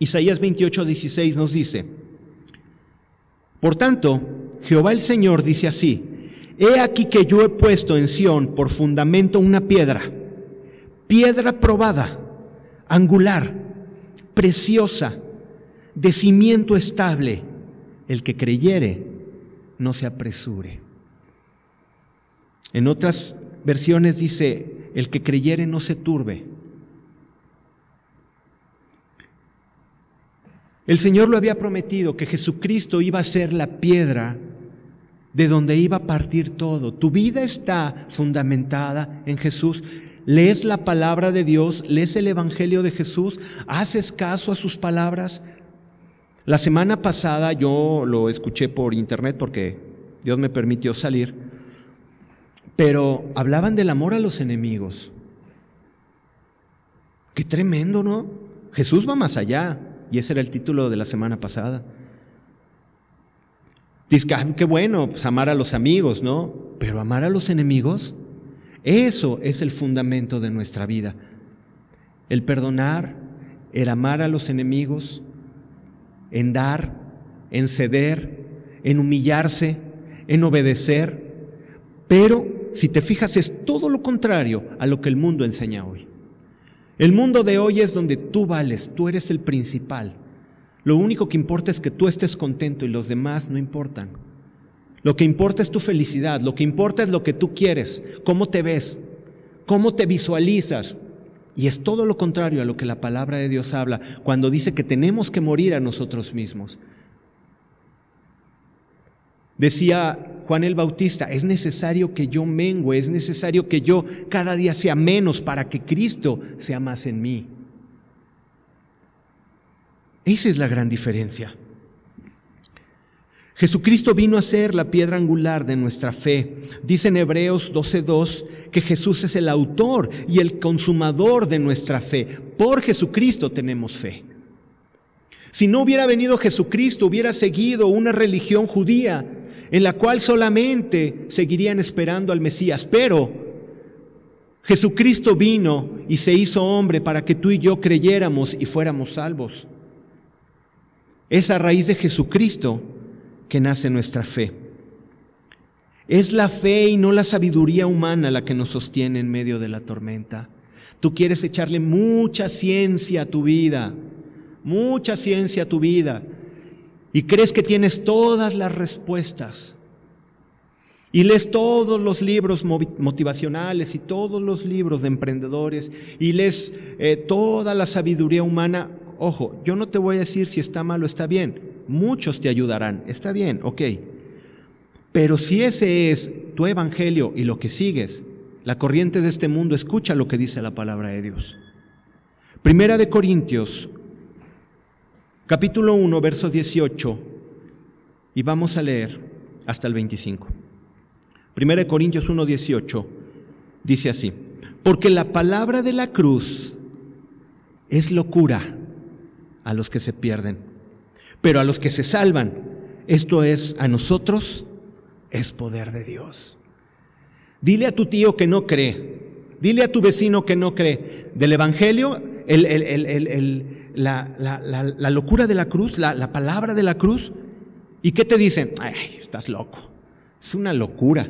Isaías 28, 16 nos dice, por tanto, Jehová el Señor dice así, he aquí que yo he puesto en Sión por fundamento una piedra, piedra probada, angular, preciosa, de cimiento estable, el que creyere, no se apresure. En otras versiones dice, el que creyere no se turbe. El Señor lo había prometido que Jesucristo iba a ser la piedra de donde iba a partir todo. Tu vida está fundamentada en Jesús. Lees la palabra de Dios, lees el Evangelio de Jesús, haces caso a sus palabras. La semana pasada yo lo escuché por internet porque Dios me permitió salir, pero hablaban del amor a los enemigos. Qué tremendo, ¿no? Jesús va más allá. Y ese era el título de la semana pasada. Dice, qué bueno, pues amar a los amigos, ¿no? Pero amar a los enemigos, eso es el fundamento de nuestra vida. El perdonar, el amar a los enemigos, en dar, en ceder, en humillarse, en obedecer. Pero, si te fijas, es todo lo contrario a lo que el mundo enseña hoy. El mundo de hoy es donde tú vales, tú eres el principal. Lo único que importa es que tú estés contento y los demás no importan. Lo que importa es tu felicidad, lo que importa es lo que tú quieres, cómo te ves, cómo te visualizas. Y es todo lo contrario a lo que la palabra de Dios habla cuando dice que tenemos que morir a nosotros mismos. Decía Juan el Bautista, es necesario que yo mengue, es necesario que yo cada día sea menos para que Cristo sea más en mí. Esa es la gran diferencia. Jesucristo vino a ser la piedra angular de nuestra fe. Dice en Hebreos 12:2 que Jesús es el autor y el consumador de nuestra fe. Por Jesucristo tenemos fe. Si no hubiera venido Jesucristo, hubiera seguido una religión judía en la cual solamente seguirían esperando al Mesías. Pero Jesucristo vino y se hizo hombre para que tú y yo creyéramos y fuéramos salvos. Es a raíz de Jesucristo que nace nuestra fe. Es la fe y no la sabiduría humana la que nos sostiene en medio de la tormenta. Tú quieres echarle mucha ciencia a tu vida, mucha ciencia a tu vida, y crees que tienes todas las respuestas. Y lees todos los libros motivacionales y todos los libros de emprendedores y lees eh, toda la sabiduría humana. Ojo, yo no te voy a decir si está mal o está bien. Muchos te ayudarán. Está bien, ok. Pero si ese es tu evangelio y lo que sigues, la corriente de este mundo, escucha lo que dice la palabra de Dios. Primera de Corintios capítulo 1, verso 18, y vamos a leer hasta el 25. Primera de Corintios 1, 18, dice así, porque la palabra de la cruz es locura a los que se pierden, pero a los que se salvan, esto es a nosotros, es poder de Dios. Dile a tu tío que no cree, dile a tu vecino que no cree del Evangelio, el, la, locura de la cruz, la, palabra de la cruz. ¿Y qué te dicen? Ay, estás loco. Es una locura.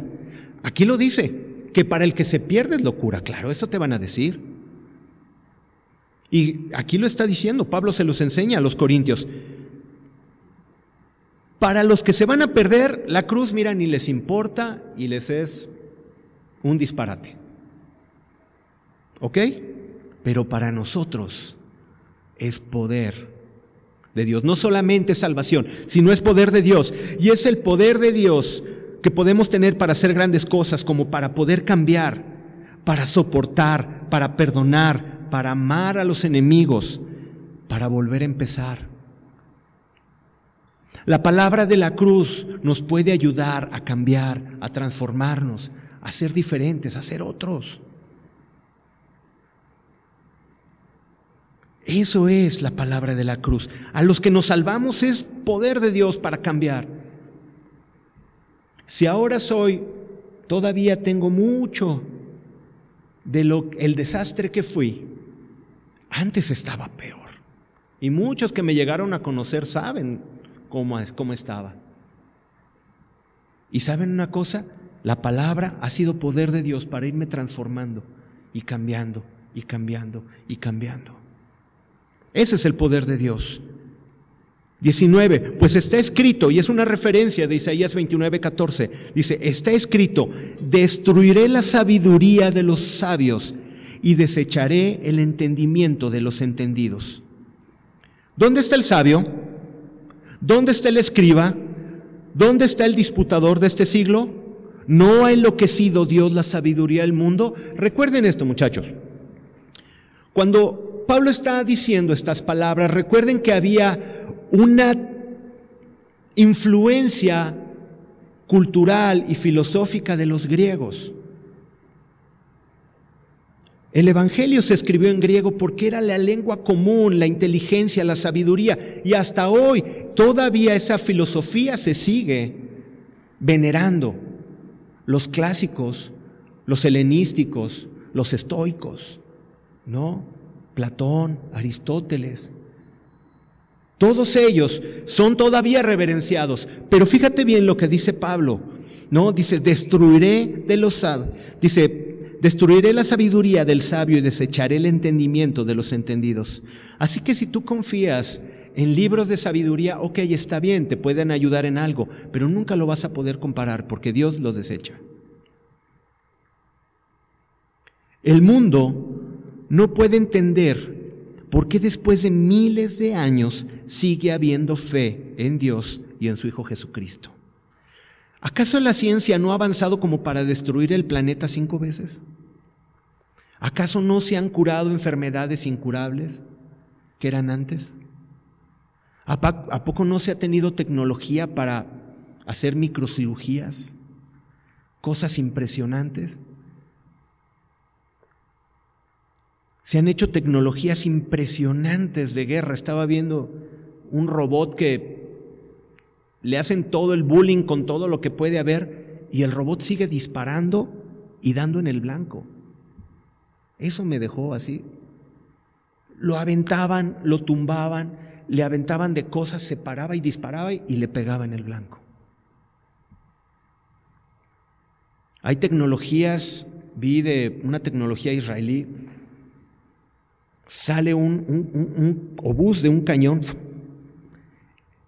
Aquí lo dice, que para el que se pierde es locura. Claro, eso te van a decir. Y aquí lo está diciendo, Pablo se los enseña a los corintios. Para los que se van a perder, la cruz, mira, ni les importa y les es un disparate. ¿Ok? Pero para nosotros, es poder de Dios. No solamente salvación, sino es poder de Dios. Y es el poder de Dios que podemos tener para hacer grandes cosas, como para poder cambiar, para soportar, para perdonar, para amar a los enemigos, para volver a empezar. La palabra de la cruz nos puede ayudar a cambiar, a transformarnos, a ser diferentes, a ser otros. Eso es la palabra de la cruz. A los que nos salvamos es poder de Dios para cambiar. Si ahora soy, todavía tengo mucho de lo el desastre que fui, antes estaba peor. Y muchos que me llegaron a conocer saben cómo, es, cómo estaba. Y saben una cosa, la palabra ha sido poder de Dios para irme transformando y cambiando y cambiando y cambiando. Ese es el poder de Dios. 19, pues está escrito, y es una referencia de Isaías 29, 14, dice, está escrito, destruiré la sabiduría de los sabios y desecharé el entendimiento de los entendidos. ¿Dónde está el sabio? ¿Dónde está el escriba? ¿Dónde está el disputador de este siglo? ¿No ha enloquecido Dios la sabiduría del mundo? Recuerden esto, muchachos. Cuando Pablo está diciendo estas palabras, recuerden que había una influencia cultural y filosófica de los griegos. El Evangelio se escribió en griego porque era la lengua común, la inteligencia, la sabiduría. Y hasta hoy todavía esa filosofía se sigue venerando. Los clásicos, los helenísticos, los estoicos, ¿no? Platón, Aristóteles. Todos ellos son todavía reverenciados. Pero fíjate bien lo que dice Pablo, ¿no? Dice, destruiré de los. Dice, Destruiré la sabiduría del sabio y desecharé el entendimiento de los entendidos. Así que si tú confías en libros de sabiduría, ok, está bien, te pueden ayudar en algo, pero nunca lo vas a poder comparar porque Dios los desecha. El mundo no puede entender por qué después de miles de años sigue habiendo fe en Dios y en su Hijo Jesucristo. ¿Acaso la ciencia no ha avanzado como para destruir el planeta cinco veces? ¿Acaso no se han curado enfermedades incurables que eran antes? ¿A poco no se ha tenido tecnología para hacer microcirugías? Cosas impresionantes. Se han hecho tecnologías impresionantes de guerra. Estaba viendo un robot que le hacen todo el bullying con todo lo que puede haber y el robot sigue disparando y dando en el blanco. Eso me dejó así. Lo aventaban, lo tumbaban, le aventaban de cosas, se paraba y disparaba y le pegaba en el blanco. Hay tecnologías, vi de una tecnología israelí, sale un, un obús de un cañón,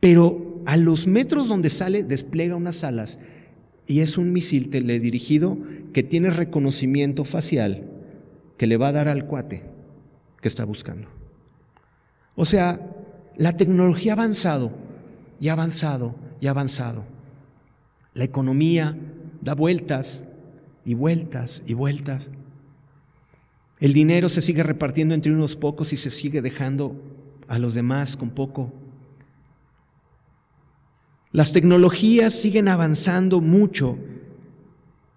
pero a los metros donde sale despliega unas alas y es un misil teledirigido que tiene reconocimiento facial que le va a dar al cuate que está buscando. O sea, la tecnología ha avanzado y avanzado y avanzado. La economía da vueltas y vueltas y vueltas. El dinero se sigue repartiendo entre unos pocos y se sigue dejando a los demás con poco. Las tecnologías siguen avanzando mucho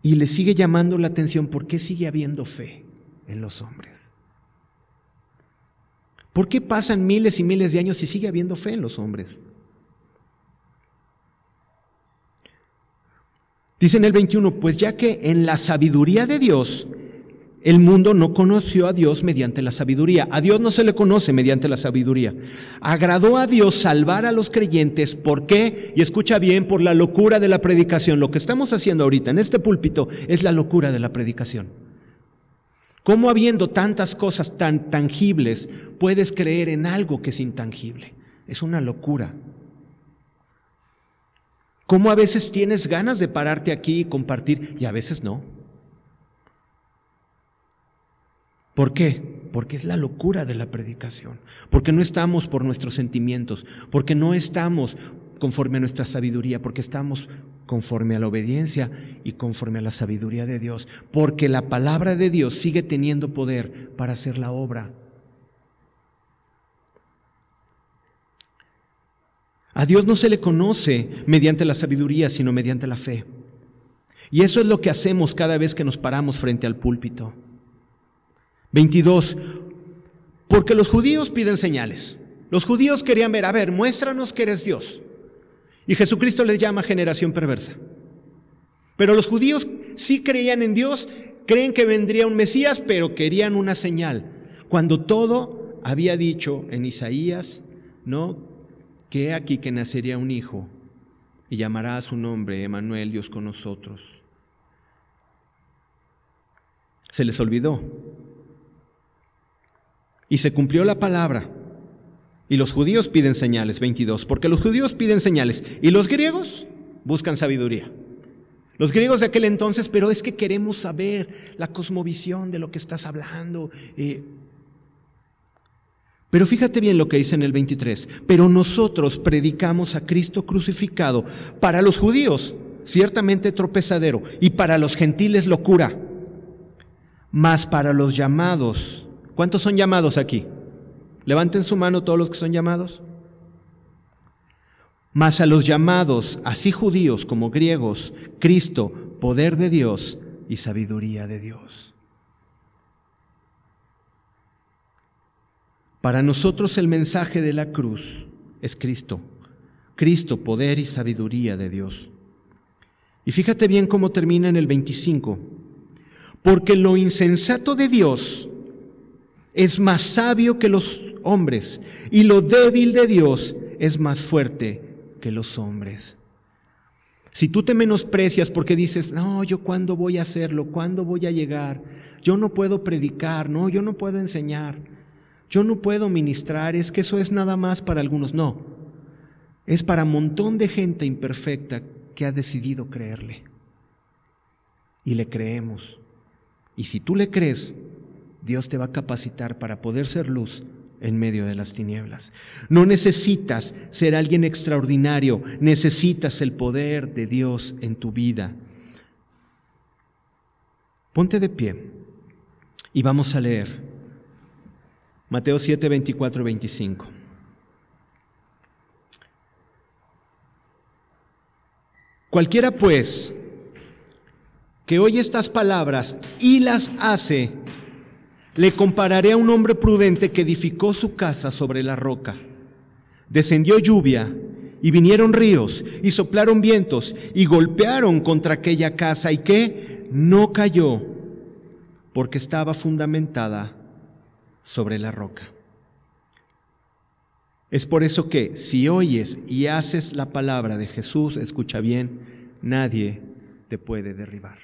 y le sigue llamando la atención por qué sigue habiendo fe en los hombres. ¿Por qué pasan miles y miles de años y sigue habiendo fe en los hombres? Dice en el 21, pues ya que en la sabiduría de Dios el mundo no conoció a Dios mediante la sabiduría. A Dios no se le conoce mediante la sabiduría. Agradó a Dios salvar a los creyentes. ¿Por qué? Y escucha bien, por la locura de la predicación. Lo que estamos haciendo ahorita en este púlpito es la locura de la predicación. ¿Cómo habiendo tantas cosas tan tangibles puedes creer en algo que es intangible? Es una locura. ¿Cómo a veces tienes ganas de pararte aquí y compartir y a veces no? ¿Por qué? Porque es la locura de la predicación, porque no estamos por nuestros sentimientos, porque no estamos conforme a nuestra sabiduría, porque estamos conforme a la obediencia y conforme a la sabiduría de Dios, porque la palabra de Dios sigue teniendo poder para hacer la obra. A Dios no se le conoce mediante la sabiduría, sino mediante la fe. Y eso es lo que hacemos cada vez que nos paramos frente al púlpito. 22. Porque los judíos piden señales. Los judíos querían ver, a ver, muéstranos que eres Dios. Y Jesucristo les llama generación perversa. Pero los judíos sí creían en Dios, creen que vendría un Mesías, pero querían una señal. Cuando todo había dicho en Isaías, ¿no? Que aquí que nacería un hijo y llamará a su nombre Emanuel, Dios con nosotros. Se les olvidó y se cumplió la palabra. Y los judíos piden señales, 22, porque los judíos piden señales y los griegos buscan sabiduría. Los griegos de aquel entonces, pero es que queremos saber la cosmovisión de lo que estás hablando. Eh. pero fíjate bien lo que dice en el 23. Pero nosotros predicamos a Cristo crucificado para los judíos, ciertamente tropezadero, y para los gentiles locura, mas para los llamados. ¿Cuántos son llamados aquí? Levanten su mano todos los que son llamados. Mas a los llamados, así judíos como griegos, Cristo, poder de Dios y sabiduría de Dios. Para nosotros el mensaje de la cruz es Cristo. Cristo, poder y sabiduría de Dios. Y fíjate bien cómo termina en el 25. Porque lo insensato de Dios es más sabio que los hombres y lo débil de Dios es más fuerte que los hombres. Si tú te menosprecias porque dices, no, yo cuándo voy a hacerlo, cuándo voy a llegar, yo no puedo predicar, no, yo no puedo enseñar, yo no puedo ministrar, es que eso es nada más para algunos, no, es para un montón de gente imperfecta que ha decidido creerle. Y le creemos. Y si tú le crees, Dios te va a capacitar para poder ser luz en medio de las tinieblas. No necesitas ser alguien extraordinario, necesitas el poder de Dios en tu vida. Ponte de pie y vamos a leer Mateo 7, 24 25. Cualquiera pues que oye estas palabras y las hace, le compararé a un hombre prudente que edificó su casa sobre la roca. Descendió lluvia y vinieron ríos y soplaron vientos y golpearon contra aquella casa y que no cayó porque estaba fundamentada sobre la roca. Es por eso que si oyes y haces la palabra de Jesús, escucha bien, nadie te puede derribar.